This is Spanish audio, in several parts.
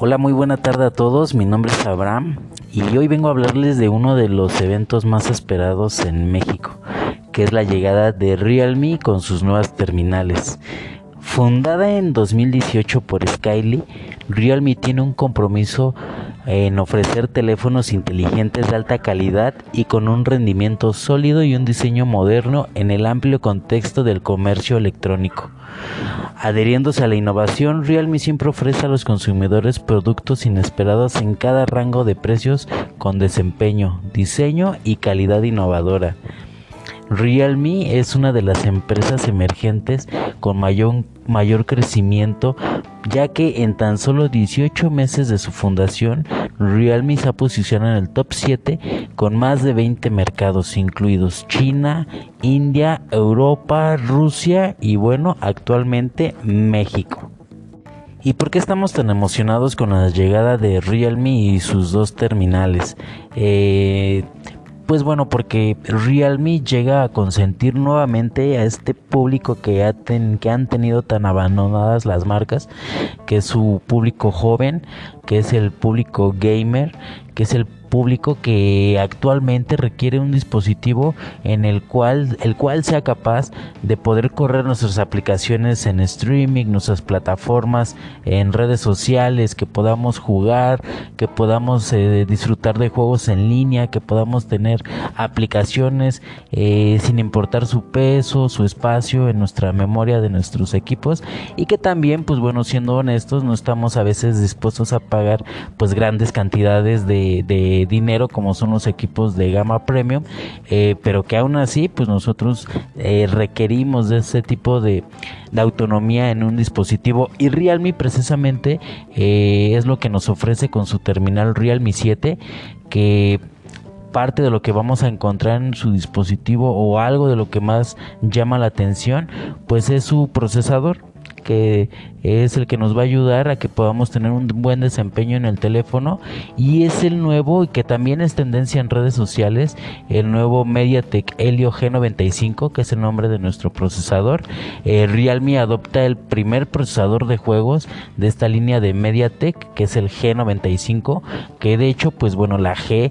Hola, muy buena tarde a todos. Mi nombre es Abraham y hoy vengo a hablarles de uno de los eventos más esperados en México, que es la llegada de Realme con sus nuevas terminales. Fundada en 2018 por Skyly, Realme tiene un compromiso en ofrecer teléfonos inteligentes de alta calidad y con un rendimiento sólido y un diseño moderno en el amplio contexto del comercio electrónico. Adheriéndose a la innovación, Realme siempre ofrece a los consumidores productos inesperados en cada rango de precios con desempeño, diseño y calidad innovadora. Realme es una de las empresas emergentes con mayor, mayor, crecimiento, ya que en tan solo 18 meses de su fundación, Realme se ha posicionado en el top 7 con más de 20 mercados, incluidos China, India, Europa, Rusia y bueno, actualmente México. ¿Y por qué estamos tan emocionados con la llegada de Realme y sus dos terminales? Eh, pues bueno, porque Realme llega a consentir nuevamente a este público que, que han tenido tan abandonadas las marcas, que es su público joven, que es el público gamer, que es el público que actualmente requiere un dispositivo en el cual el cual sea capaz de poder correr nuestras aplicaciones en streaming, nuestras plataformas en redes sociales, que podamos jugar, que podamos eh, disfrutar de juegos en línea, que podamos tener aplicaciones eh, sin importar su peso, su espacio en nuestra memoria de nuestros equipos. Y que también pues bueno siendo honestos no estamos a veces dispuestos a pagar pues grandes cantidades de, de dinero como son los equipos de gama premium, eh, pero que aún así pues nosotros eh, requerimos de ese tipo de, autonomía en un dispositivo. Y Realme precisamente eh, es lo que nos ofrece con su terminal Realme 7 que parte de lo que vamos a encontrar en su dispositivo o algo de lo que más llama la atención pues es su procesador que es el que nos va a ayudar a que podamos tener un buen desempeño en el teléfono y es el nuevo y que también es tendencia en redes sociales, el nuevo MediaTek Helio G95 que es el nombre de nuestro procesador. Eh, Realme adopta el primer procesador de juegos de esta línea de MediaTek que es el G95 que de hecho pues bueno la G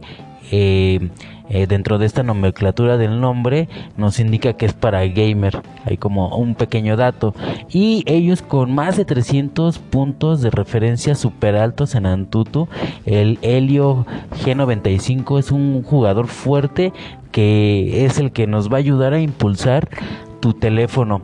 eh, eh, dentro de esta nomenclatura del nombre nos indica que es para gamer. Hay como un pequeño dato. Y ellos con más de 300 puntos de referencia super altos en Antutu. El Helio G95 es un jugador fuerte que es el que nos va a ayudar a impulsar tu teléfono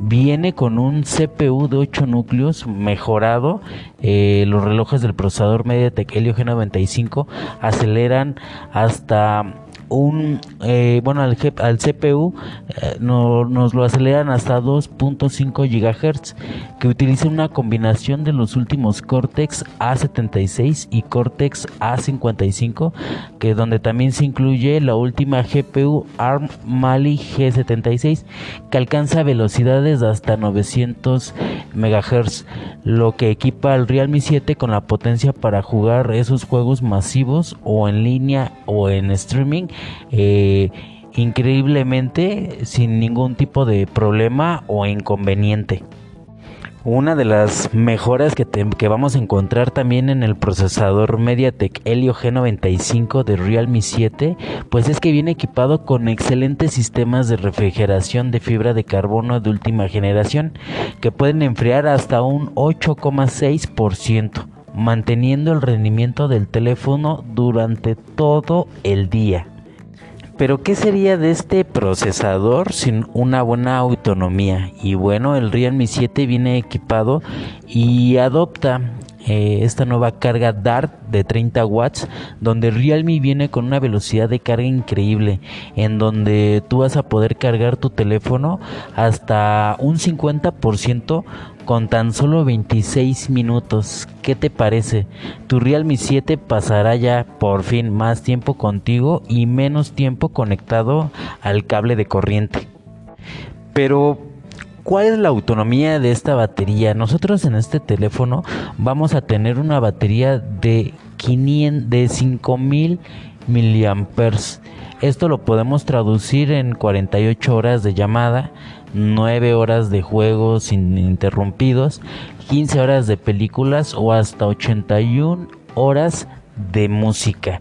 viene con un CPU de 8 núcleos mejorado. Eh, los relojes del procesador MediaTek Helio G95 aceleran hasta un eh, bueno al, al CPU eh, no, nos lo aceleran hasta 2.5 GHz que utiliza una combinación de los últimos Cortex A76 y Cortex A55 que donde también se incluye la última GPU ARM Mali G76 que alcanza velocidades de hasta 900 MHz lo que equipa al Realme 7 con la potencia para jugar esos juegos masivos o en línea o en streaming eh, increíblemente sin ningún tipo de problema o inconveniente. Una de las mejoras que, vamos a encontrar también en el procesador MediaTek Helio G95 de Realme 7, pues es que viene equipado con excelentes sistemas de refrigeración de fibra de carbono de última generación que pueden enfriar hasta un 8,6% manteniendo el rendimiento del teléfono durante todo el día. Pero ¿qué sería de este procesador sin una buena autonomía? Y bueno, el Realme 7 viene equipado y adopta eh, esta nueva carga DART de 30 watts donde Realme viene con una velocidad de carga increíble en donde tú vas a poder cargar tu teléfono hasta un 50% con tan solo 26 minutos. ¿Qué te parece? Tu Realme 7 pasará ya por fin más tiempo contigo y menos tiempo conectado al cable de corriente. Pero ¿Cuál es la autonomía de esta batería? Nosotros en este teléfono vamos a tener una batería de de 5000 miliamperes. Esto lo podemos traducir en 48 horas de llamada, 9 horas de juegos ininterrumpidos, 15 horas de películas o hasta 81 horas de música.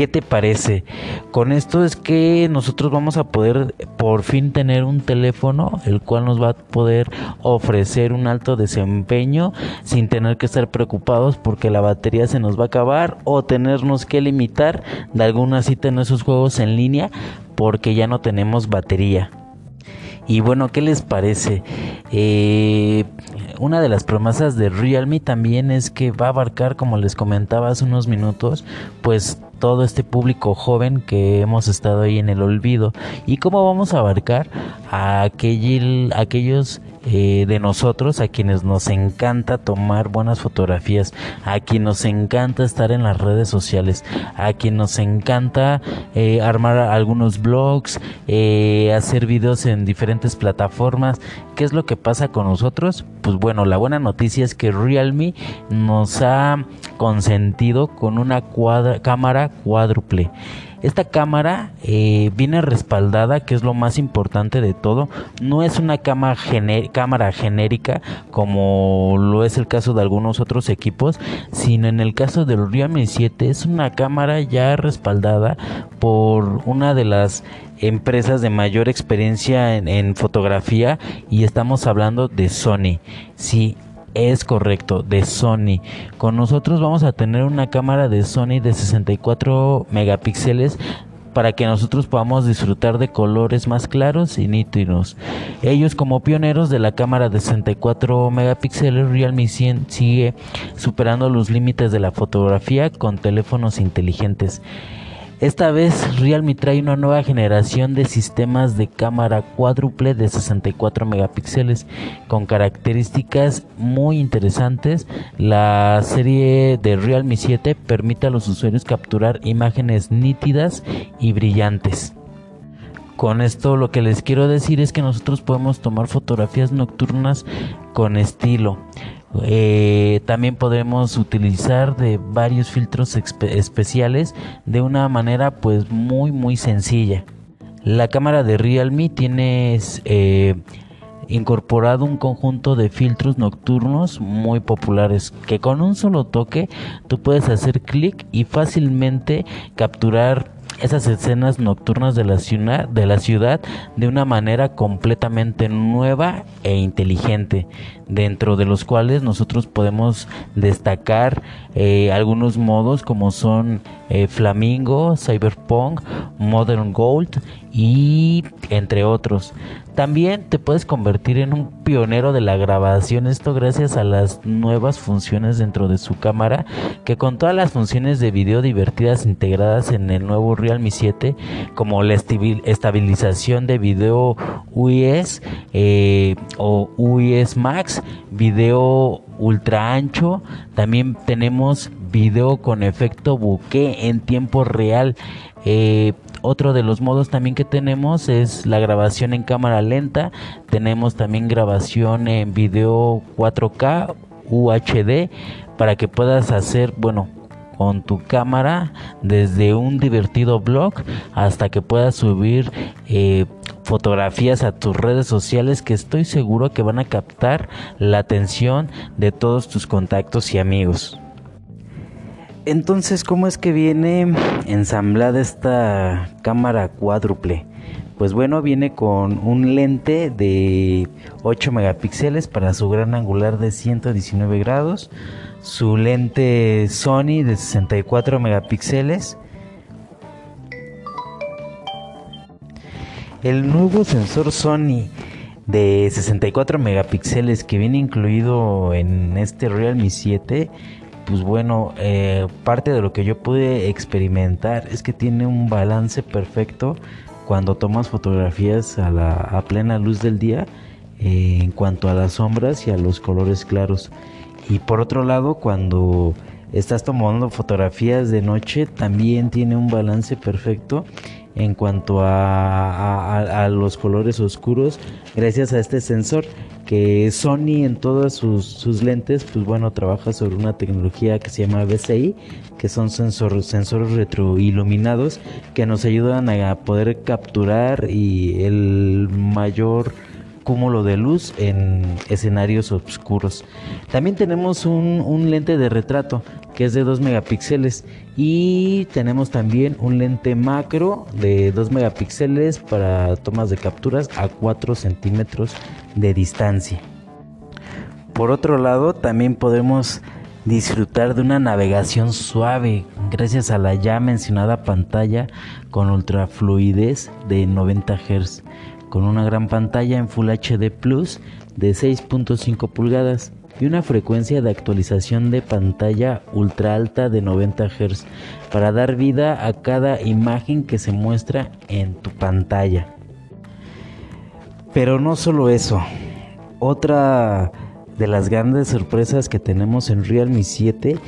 ¿Qué te parece? Con esto es que nosotros vamos a poder por fin tener un teléfono el cual nos va a poder ofrecer un alto desempeño sin tener que estar preocupados porque la batería se nos va a acabar o tenernos que limitar de alguna cita en esos juegos en línea porque ya no tenemos batería. Y bueno, ¿qué les parece? Eh, una de las promesas de Realme también es que va a abarcar, como les comentaba hace unos minutos, pues todo este público joven que hemos estado ahí en el olvido y cómo vamos a abarcar a aquellos eh, de nosotros a quienes nos encanta tomar buenas fotografías, a quienes nos encanta estar en las redes sociales, a quienes nos encanta eh, armar algunos blogs, eh, hacer videos en diferentes plataformas. ¿Qué es lo que pasa con nosotros? Pues bueno, la buena noticia es que Realme nos ha consentido con una cámara cuádruple. Esta cámara eh, viene respaldada, que es lo más importante de todo. No es una cámara genérica como lo es el caso de algunos otros equipos, sino en el caso del Realme 7 es una cámara ya respaldada por una de las empresas de mayor experiencia en, en fotografía y estamos hablando de Sony. Sí, es correcto, de Sony. Con nosotros vamos a tener una cámara de Sony de 64 megapíxeles para que nosotros podamos disfrutar de colores más claros y nítidos. Ellos como pioneros de la cámara de 64 megapíxeles, Realme 100 sigue superando los límites de la fotografía con teléfonos inteligentes. Esta vez Realme trae una nueva generación de sistemas de cámara cuádruple de 64 megapíxeles con características muy interesantes. La serie de Realme 7 permite a los usuarios capturar imágenes nítidas y brillantes. Con esto lo que les quiero decir es que nosotros podemos tomar fotografías nocturnas con estilo. Eh, también podemos utilizar de varios filtros especiales de una manera pues muy muy sencilla. La cámara de Realme tiene eh, incorporado un conjunto de filtros nocturnos muy populares que con un solo toque tú puedes hacer clic y fácilmente capturar esas escenas nocturnas de la ciudad de la ciudad de una manera completamente nueva e inteligente dentro de los cuales nosotros podemos destacar eh, algunos modos como son eh, Flamingo, Cyberpunk, Modern Gold y entre otros. También te puedes convertir en un pionero de la grabación, esto gracias a las nuevas funciones dentro de su cámara, que con todas las funciones de video divertidas integradas en el nuevo Realme 7, como la estabilización de video UIS eh, o UIS Max, video ultra ancho, también tenemos video con efecto bokeh en tiempo real. Eh, otro de los modos también que tenemos es la grabación en cámara lenta. Tenemos también grabación en video 4K UHD para que puedas hacer, bueno, con tu cámara desde un divertido blog hasta que puedas subir eh, fotografías a tus redes sociales que estoy seguro que van a captar la atención de todos tus contactos y amigos. Entonces, ¿cómo es que viene ensamblada esta cámara cuádruple? Pues bueno, viene con un lente de 8 megapíxeles para su gran angular de 119 grados, su lente Sony de 64 megapíxeles, el nuevo sensor Sony de 64 megapíxeles que viene incluido en este Realme 7 pues bueno, eh, parte de lo que yo pude experimentar es que tiene un balance perfecto cuando tomas fotografías a, la, plena luz del día eh, en cuanto a las sombras y a los colores claros. Y por otro lado, cuando estás tomando fotografías de noche, también tiene un balance perfecto en cuanto a, los colores oscuros gracias a este sensor que Sony en todas sus, lentes, pues bueno, trabaja sobre una tecnología que se llama BCI, que son sensor, sensores retroiluminados que nos ayudan a poder capturar y el mayor cúmulo de luz en escenarios oscuros. También tenemos un, lente de retrato que es de 2 megapíxeles y tenemos también un lente macro de 2 megapíxeles para tomas de capturas a 4 centímetros de distancia. Por otro lado, también podemos disfrutar de una navegación suave gracias a la ya mencionada pantalla con ultrafluidez de 90 Hz, con una gran pantalla en Full HD Plus de 6.5 pulgadas y una frecuencia de actualización de pantalla ultra alta de 90 Hz para dar vida a cada imagen que se muestra en tu pantalla. Pero no solo eso, otra de las grandes sorpresas que tenemos en Realme 7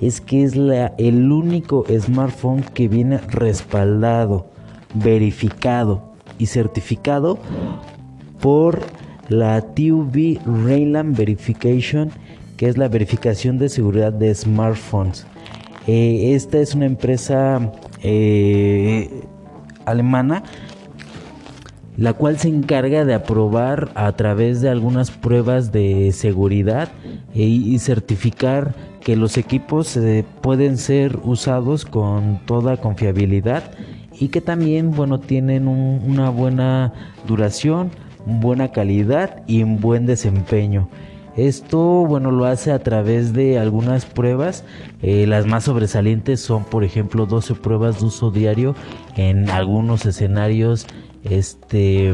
es que es el único smartphone que viene respaldado, verificado y certificado por la TUV Rayland Verification, que es la verificación de seguridad de smartphones. Eh, esta es una empresa eh, alemana la cual se encarga de aprobar a través de algunas pruebas de seguridad e, y certificar que los equipos eh, pueden ser usados con toda confiabilidad y que también bueno tienen una buena duración buena calidad y un buen desempeño. Esto, bueno, lo hace a través de algunas pruebas. Eh, las más sobresalientes son, por ejemplo, 12 pruebas de uso diario en algunos escenarios este,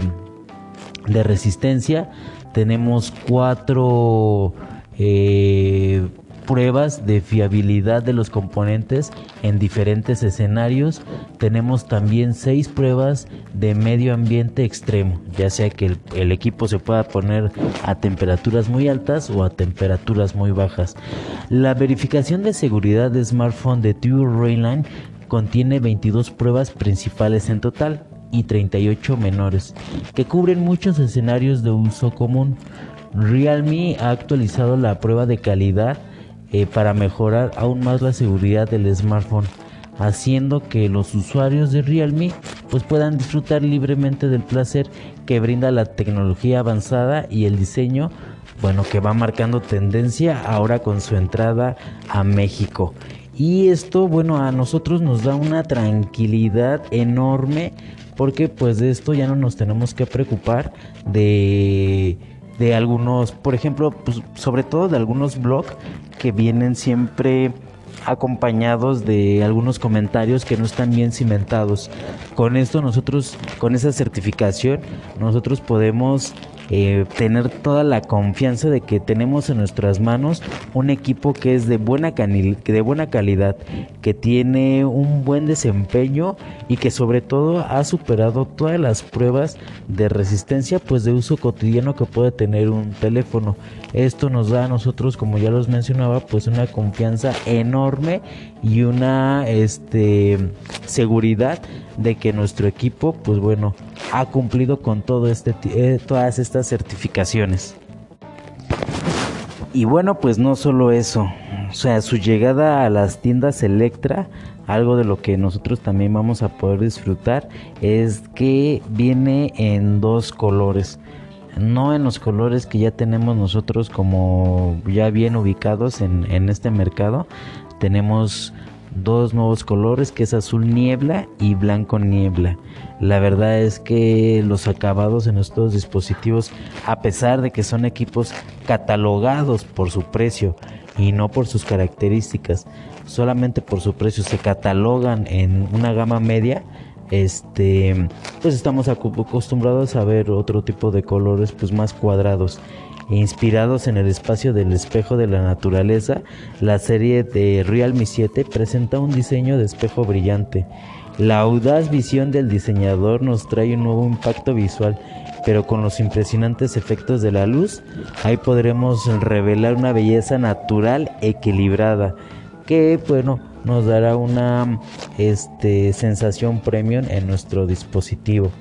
de resistencia. Tenemos cuatro eh, pruebas de fiabilidad de los componentes en diferentes escenarios. Tenemos también seis pruebas de medio ambiente extremo, ya sea que el, equipo se pueda poner a temperaturas muy altas o a temperaturas muy bajas. La verificación de seguridad de smartphone de Tour Rayline contiene 22 pruebas principales en total y 38 menores, que cubren muchos escenarios de uso común. Realme ha actualizado la prueba de calidad eh, para mejorar aún más la seguridad del smartphone, haciendo que los usuarios de Realme pues puedan disfrutar libremente del placer que brinda la tecnología avanzada y el diseño bueno que va marcando tendencia ahora con su entrada a México. Y esto, bueno, a nosotros nos da una tranquilidad enorme porque pues de esto ya no nos tenemos que preocupar de de algunos, por ejemplo, pues, sobre todo de algunos blogs que vienen siempre acompañados de algunos comentarios que no están bien cimentados. Con esto nosotros, con esa certificación, nosotros podemos eh, tener toda la confianza de que tenemos en nuestras manos un equipo que es de buena, de buena calidad, que tiene un buen desempeño y que sobre todo ha superado todas las pruebas de resistencia pues de uso cotidiano que puede tener un teléfono. Esto nos da a nosotros, como ya los mencionaba, pues una confianza enorme y una este seguridad de que nuestro equipo pues bueno ha cumplido con este eh, todas estas certificaciones. Y bueno, pues no solo eso, o sea, su llegada a las tiendas Electra, algo de lo que nosotros también vamos a poder disfrutar, es que viene en dos colores. No en los colores que ya tenemos nosotros como ya bien ubicados en este mercado. Tenemos dos nuevos colores que es azul niebla y blanco niebla. La verdad es que los acabados en estos dispositivos, a pesar de que son equipos catalogados por su precio y no por sus características, solamente por su precio se catalogan en una gama media, este pues estamos acostumbrados a ver otro tipo de colores pues más cuadrados inspirados en el espacio del espejo de la naturaleza, la serie de Realme 7 presenta un diseño de espejo brillante. La audaz visión del diseñador nos trae un nuevo impacto visual, pero con los impresionantes efectos de la luz, ahí podremos revelar una belleza natural equilibrada, que bueno, nos dará una este, sensación premium en nuestro dispositivo.